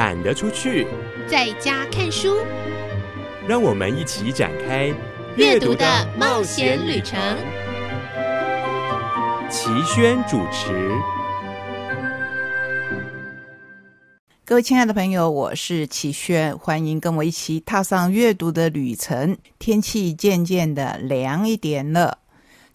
懒得出去，在家看书。让我们一起展开阅读的冒险旅程。齐轩主持。各位亲爱的朋友，我是齐轩，欢迎跟我一起踏上阅读的旅程。天气渐渐的凉一点了，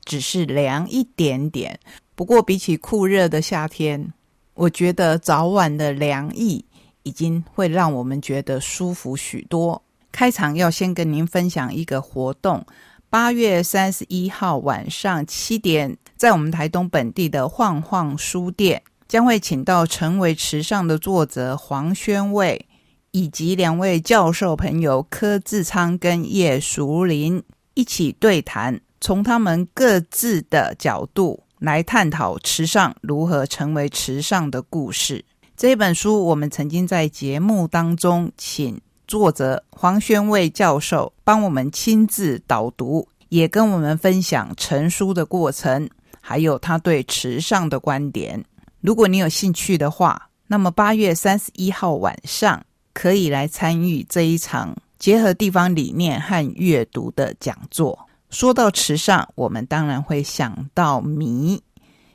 只是凉一点点。不过比起酷热的夏天，我觉得早晚的凉意已经会让我们觉得舒服许多。开场要先跟您分享一个活动：八月三十一号晚上七点，在我们台东本地的晃晃书店，将会请到成为池上的作者黄宣卫，以及两位教授朋友柯志昌跟叶淑林一起对谈，从他们各自的角度。来探讨池上如何成为池上的故事。这本书，我们曾经在节目当中请作者黄宣卫教授帮我们亲自导读，也跟我们分享成书的过程，还有他对池上的观点。如果你有兴趣的话，那么八月三十一号晚上可以来参与这一场结合地方理念和阅读的讲座。说到池上，我们当然会想到米，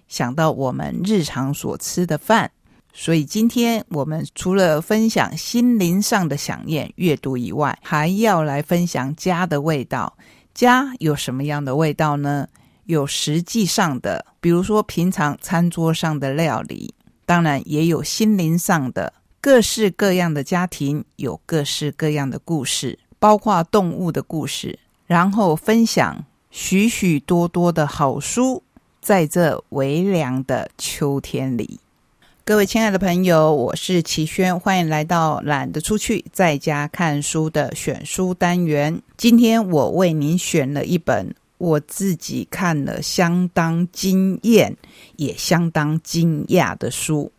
想到我们日常所吃的饭。所以今天我们除了分享心灵上的想念阅读以外，还要来分享家的味道。家有什么样的味道呢？有实际上的，比如说平常餐桌上的料理，当然也有心灵上的，各式各样的家庭有各式各样的故事，包括动物的故事。然后分享许许多多的好书，在这微凉的秋天里，各位亲爱的朋友，我是齐轩，欢迎来到懒得出去在家看书的选书单元。今天我为您选了一本我自己看了相当惊艳，也相当惊讶的书，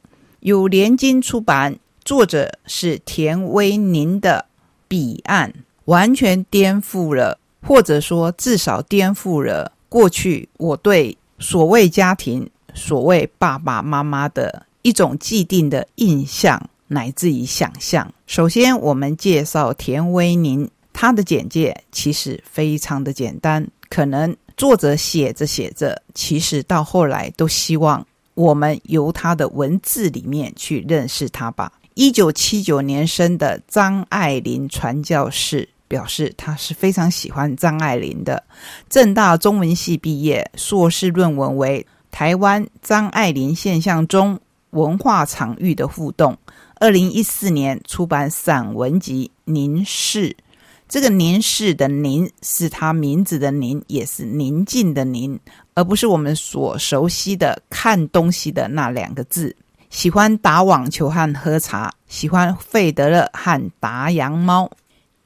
由联经出版，作者是田威宁的《彼岸》，完全颠覆了。或者说，至少颠覆了过去我对所谓家庭、所谓爸爸妈妈的一种既定的印象，乃至于想象。首先，我们介绍田威宁，他的简介其实非常的简单。可能作者写着写着，其实到后来都希望我们由他的文字里面去认识他吧。一九七九年生的张爱玲传教士。表示他是非常喜欢张爱玲的。正大中文系毕业，硕士论文为《台湾张爱玲现象中文化场域的互动》。二零一四年出版散文集《凝视》。这个“凝视”的“凝”是他名字的“凝”，也是宁静的“宁”，而不是我们所熟悉的看东西的那两个字。喜欢打网球和喝茶，喜欢费德勒和达洋猫。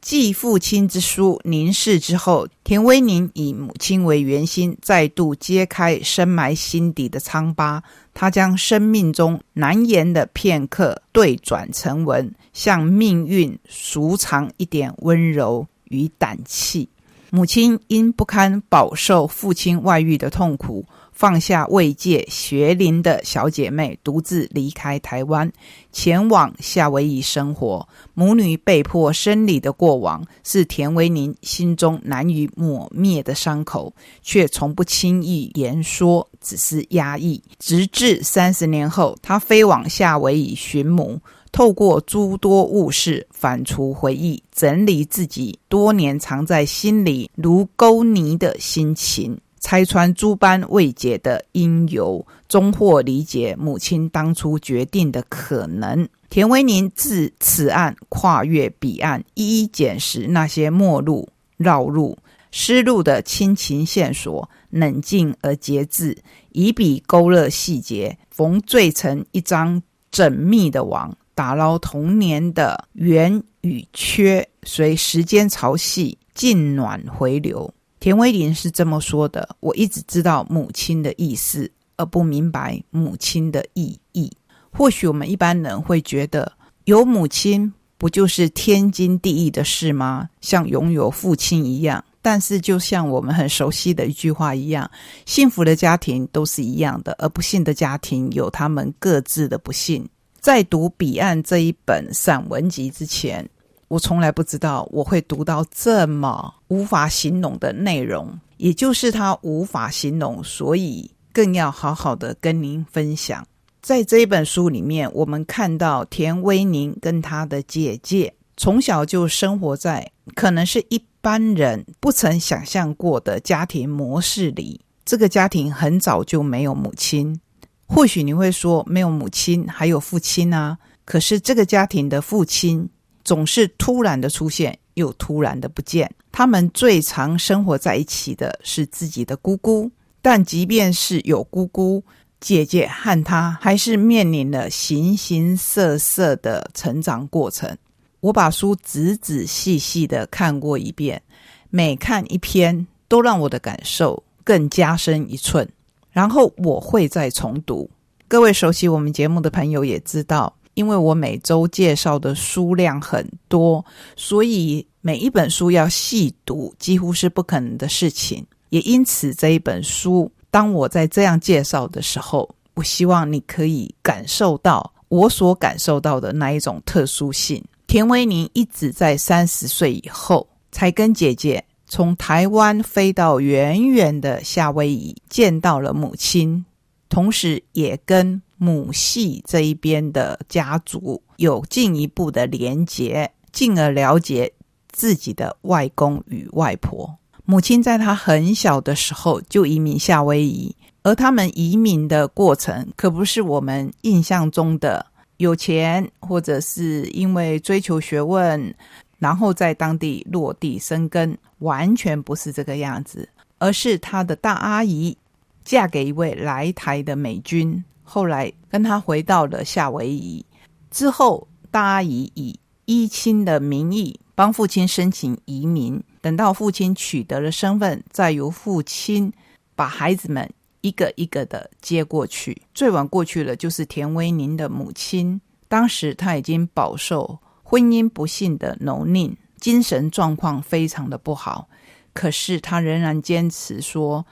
继父亲之书凝视之后，田威宁以母亲为圆心，再度揭开深埋心底的疮疤。他将生命中难言的片刻对转成文，向命运赎偿一点温柔与胆气。母亲因不堪饱受父亲外遇的痛苦。放下慰藉学龄的小姐妹，独自离开台湾，前往夏威夷生活。母女被迫生离的过往，是田维宁心中难以抹灭的伤口，却从不轻易言说，只是压抑。直至三十年后，他飞往夏威夷寻母，透过诸多物事反刍回忆，整理自己多年藏在心里如沟泥的心情。拆穿诸般未解的因由，终获理解母亲当初决定的可能。田维宁自此案跨越彼岸，一一捡拾那些陌路、绕路、失路的亲情线索，冷静而节制，以笔勾勒细节，缝缀成一张缜密的网，打捞童年的圆与缺，随时间潮汐尽暖回流。田威林是这么说的：“我一直知道母亲的意思，而不明白母亲的意义。或许我们一般人会觉得，有母亲不就是天经地义的事吗？像拥有父亲一样。但是，就像我们很熟悉的一句话一样，幸福的家庭都是一样的，而不幸的家庭有他们各自的不幸。在读《彼岸》这一本散文集之前，我从来不知道我会读到这么无法形容的内容，也就是它无法形容，所以更要好好的跟您分享。在这一本书里面，我们看到田威宁跟他的姐姐从小就生活在可能是一般人不曾想象过的家庭模式里。这个家庭很早就没有母亲。或许你会说，没有母亲还有父亲啊。可是这个家庭的父亲总是突然的出现，又突然的不见。他们最常生活在一起的是自己的姑姑，但即便是有姑姑，姐姐和他还是面临了形形色色的成长过程。我把书仔仔细细的看过一遍，每看一篇都让我的感受更加深一寸。然后我会再重读。各位熟悉我们节目的朋友也知道，因为我每周介绍的书量很多，所以每一本书要细读几乎是不可能的事情。也因此，这一本书，当我在这样介绍的时候，我希望你可以感受到我所感受到的那一种特殊性。田维宁一直在三十岁以后才跟姐姐。从台湾飞到远远的夏威夷，见到了母亲，同时也跟母系这一边的家族有进一步的连结，进而了解自己的外公与外婆。母亲在她很小的时候就移民夏威夷，而他们移民的过程可不是我们印象中的有钱，或者是因为追求学问。然后在当地落地生根，完全不是这个样子，而是他的大阿姨嫁给一位来台的美军，后来跟他回到了夏威夷。之后，大阿姨以依亲的名义帮父亲申请移民，等到父亲取得了身份，再由父亲把孩子们一个一个的接过去。最晚过去了就是田威宁的母亲，当时他已经饱受。婚姻不幸的蹂躏，精神状况非常的不好。可是他仍然坚持说：“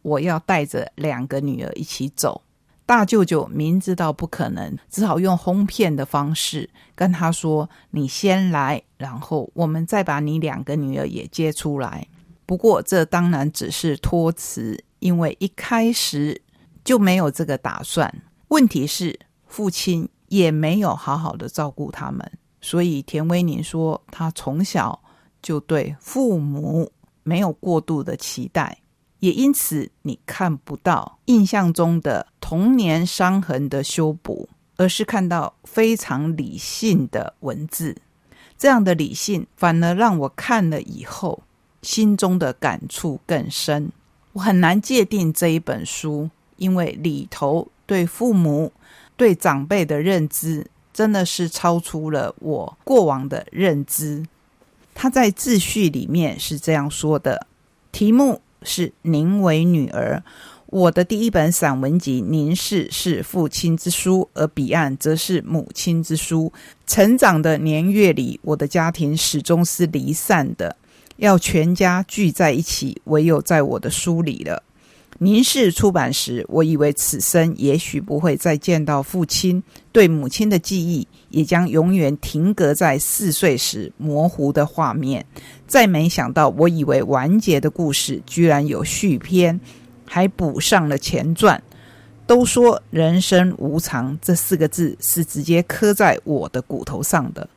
我要带着两个女儿一起走。”大舅舅明知道不可能，只好用哄骗的方式跟他说：“你先来，然后我们再把你两个女儿也接出来。”不过这当然只是托辞，因为一开始就没有这个打算。问题是父亲也没有好好的照顾他们。所以田威宁说，他从小就对父母没有过度的期待，也因此你看不到印象中的童年伤痕的修补，而是看到非常理性的文字。这样的理性反而让我看了以后心中的感触更深。我很难界定这一本书，因为里头对父母、对长辈的认知。真的是超出了我过往的认知。他在自序里面是这样说的：题目是“您为女儿”，我的第一本散文集《凝视》是父亲之书，而彼岸则是母亲之书。成长的年月里，我的家庭始终是离散的，要全家聚在一起，唯有在我的书里了。凝视出版时，我以为此生也许不会再见到父亲，对母亲的记忆也将永远停格在四岁时模糊的画面。再没想到，我以为完结的故事居然有续篇，还补上了前传。都说人生无常这四个字是直接刻在我的骨头上的。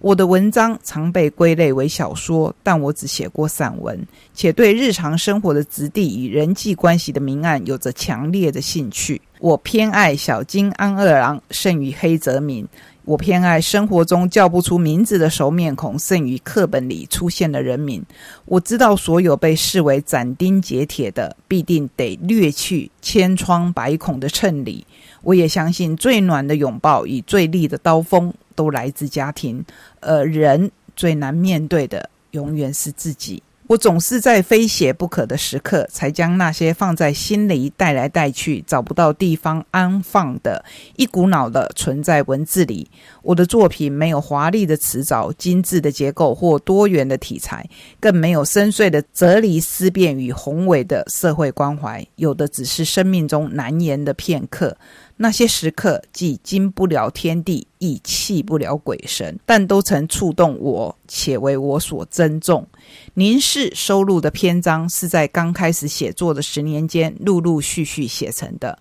我的文章常被归类为小说，但我只写过散文，且对日常生活的质地与人际关系的明暗有着强烈的兴趣。我偏爱小金安二郎胜于黑泽明，我偏爱生活中叫不出名字的熟面孔胜于课本里出现的人名。我知道所有被视为斩钉截铁的，必定得略去千疮百孔的衬里。我也相信最暖的拥抱与最利的刀锋。都来自家庭，而人最难面对的永远是自己。我总是在非写不可的时刻，才将那些放在心里带来带去、找不到地方安放的，一股脑的存在文字里。我的作品没有华丽的词藻、精致的结构或多元的题材，更没有深邃的哲理思辨与宏伟的社会关怀，有的只是生命中难言的片刻。那些时刻既经不了天地，亦弃不了鬼神，但都曾触动我，且为我所珍重。您是收录的篇章是在刚开始写作的十年间，陆陆续续写成的。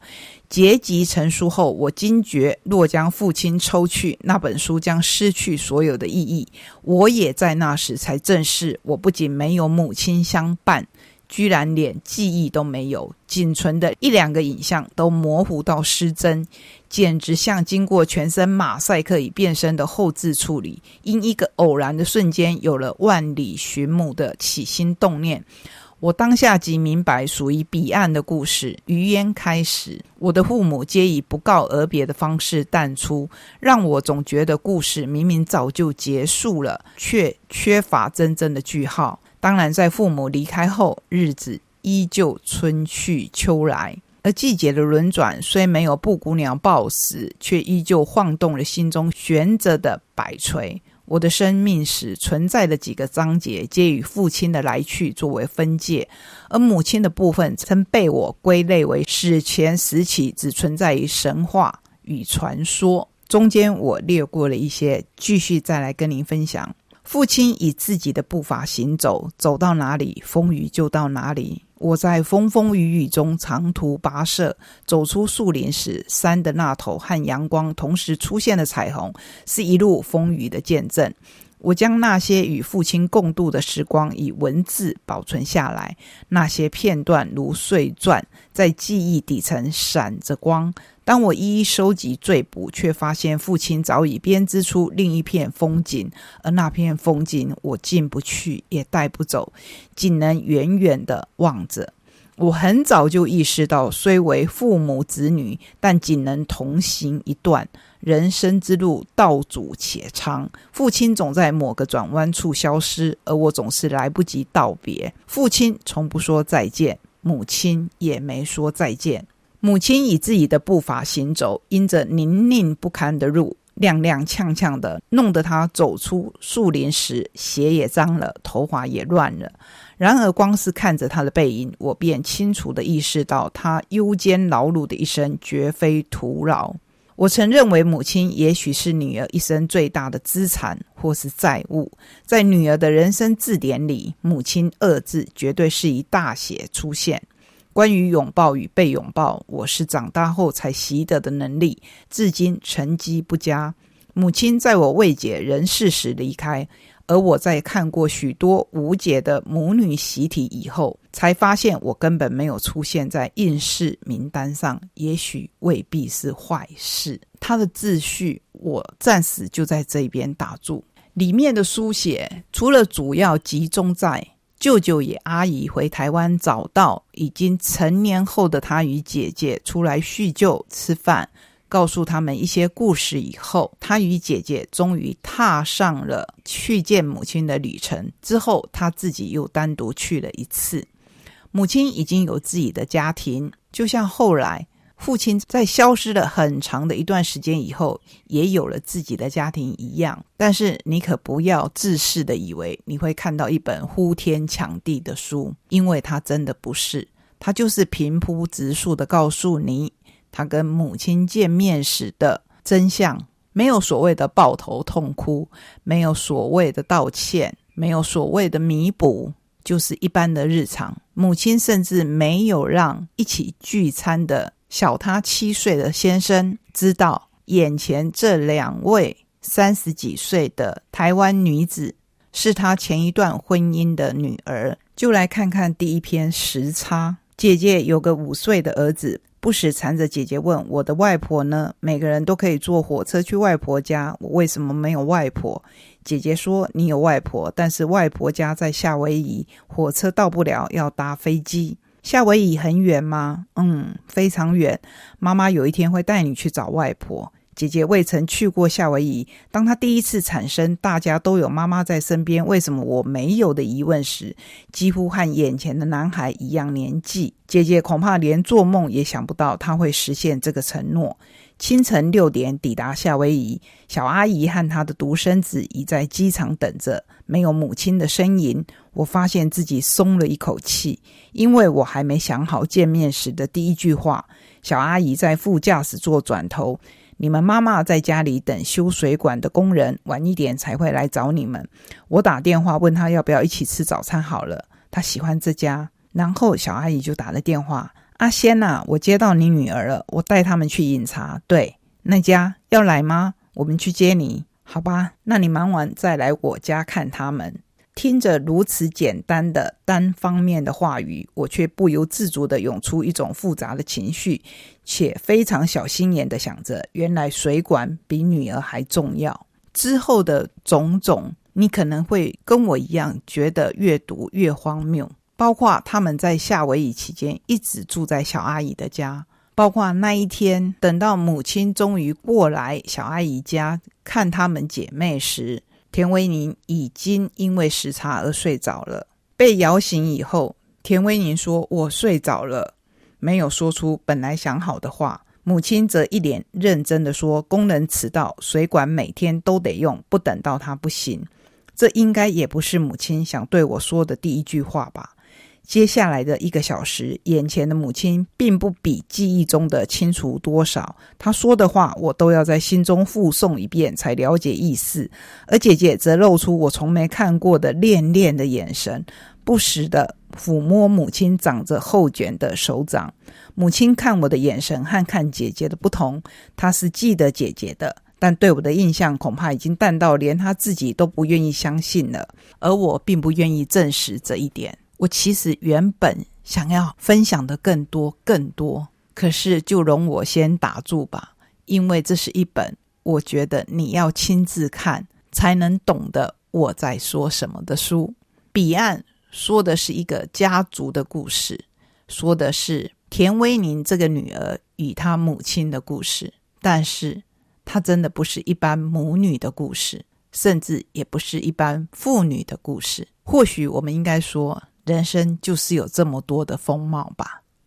结集成书后，我惊觉若将父亲抽去，那本书将失去所有的意义。我也在那时才正视，我不仅没有母亲相伴。居然连记忆都没有，仅存的一两个影像都模糊到失真，简直像经过全身马赛克以变身的后置处理。因一个偶然的瞬间，有了万里寻母的起心动念。我当下即明白，属于彼岸的故事。余烟开始，我的父母皆以不告而别的方式淡出，让我总觉得故事明明早就结束了，却缺乏真正的句号。当然，在父母离开后，日子依旧春去秋来，而季节的轮转虽没有布谷鸟暴死，却依旧晃动了心中悬着的摆锤。我的生命史存在的几个章节，皆与父亲的来去作为分界，而母亲的部分曾被我归类为史前时期，只存在于神话与传说。中间我略过了一些，继续再来跟您分享。父亲以自己的步伐行走，走到哪里，风雨就到哪里。我在风风雨雨中长途跋涉，走出树林时，山的那头和阳光同时出现的彩虹，是一路风雨的见证。我将那些与父亲共度的时光以文字保存下来，那些片段如碎钻，在记忆底层闪着光。当我一一收集追捕，却发现父亲早已编织出另一片风景，而那片风景我进不去，也带不走，仅能远远的望着。我很早就意识到，虽为父母子女，但仅能同行一段人生之路，道阻且长。父亲总在某个转弯处消失，而我总是来不及道别。父亲从不说再见，母亲也没说再见。母亲以自己的步伐行走，因着泥泞不堪的路，踉踉跄跄的，弄得他走出树林时鞋也脏了，头发也乱了。然而，光是看着他的背影，我便清楚的意识到，他忧艰劳碌的一生绝非徒劳。我曾认为，母亲。也许是女儿一生最大的资产或是债务。在女儿的人生字典里，“母亲”二字绝对是以大写出现。关于拥抱与被拥抱，我是长大后才习得的能力，至今成绩不佳。母亲在我未解人世时离开，而我在看过许多无解的母女习题以后，才发现我根本没有出现在应试名单上。也许未必是坏事。他的秩序，我暂时就在这边打住。里面的书写，除了主要集中在。舅舅与阿姨回台湾，找到已经成年后的他与姐姐出来叙旧吃饭，告诉他们一些故事以后，他与姐姐终于踏上了去见母亲的旅程。之后，他自己又单独去了一次。母亲已经有自己的家庭，就像后来。父亲在消失了很长的一段时间以后，也有了自己的家庭一样。但是你可不要自恃的以为你会看到一本呼天抢地的书，因为他真的不是。他就是平铺直述的告诉你他跟母亲见面时的真相，没有所谓的抱头痛哭，没有所谓的道歉，没有所谓的弥补，就是一般的日常。母亲甚至没有让一起聚餐的。小他七岁的先生知道，眼前这两位三十几岁的台湾女子是他前一段婚姻的女儿。就来看看第一篇时差。姐姐有个五岁的儿子，不时缠着姐姐问：“我的外婆呢？”每个人都可以坐火车去外婆家，我为什么没有外婆？姐姐说：“你有外婆，但是外婆家在夏威夷，火车到不了，要搭飞机。”夏威夷很远吗？嗯，非常远。妈妈有一天会带你去找外婆。姐姐未曾去过夏威夷。当她第一次产生“大家都有妈妈在身边，为什么我没有”的疑问时，几乎和眼前的男孩一样年纪。姐姐恐怕连做梦也想不到她会实现这个承诺。清晨六点抵达夏威夷，小阿姨和她的独生子已在机场等着，没有母亲的身影。我发现自己松了一口气，因为我还没想好见面时的第一句话。小阿姨在副驾驶座转头：“你们妈妈在家里等修水管的工人，晚一点才会来找你们。我打电话问她要不要一起吃早餐好了，她喜欢这家。”然后小阿姨就打了电话：“阿仙呐，我接到你女儿了，我带他们去饮茶。对，那家要来吗？我们去接你，好吧？那你忙完再来我家看他们。”听着如此简单的单方面的话语，我却不由自主的涌出一种复杂的情绪，且非常小心眼的想着：原来水管比女儿还重要。之后的种种，你可能会跟我一样觉得越读越荒谬。包括他们在夏威夷期间一直住在小阿姨的家，包括那一天等到母亲终于过来小阿姨家看他们姐妹时。田威宁已经因为时差而睡着了。被摇醒以后，田威宁说：“我睡着了。”没有说出本来想好的话。母亲则一脸认真的说：“工人迟到，水管每天都得用，不等到他不行。”这应该也不是母亲想对我说的第一句话吧。接下来的一个小时，眼前的母亲并不比记忆中的清楚多少。她说的话，我都要在心中复诵一遍才了解意思。而姐姐则露出我从没看过的恋恋的眼神，不时的抚摸母亲长着厚卷的手掌。母亲看我的眼神和看姐姐的不同，她是记得姐姐的，但对我的印象恐怕已经淡到连她自己都不愿意相信了。而我并不愿意证实这一点。我其实原本想要分享的更多更多，可是就容我先打住吧，因为这是一本我觉得你要亲自看才能懂得我在说什么的书。彼岸说的是一个家族的故事，说的是田威宁这个女儿与她母亲的故事，但是她真的不是一般母女的故事，甚至也不是一般妇女的故事。或许我们应该说。人生就是有这么多的风貌吧。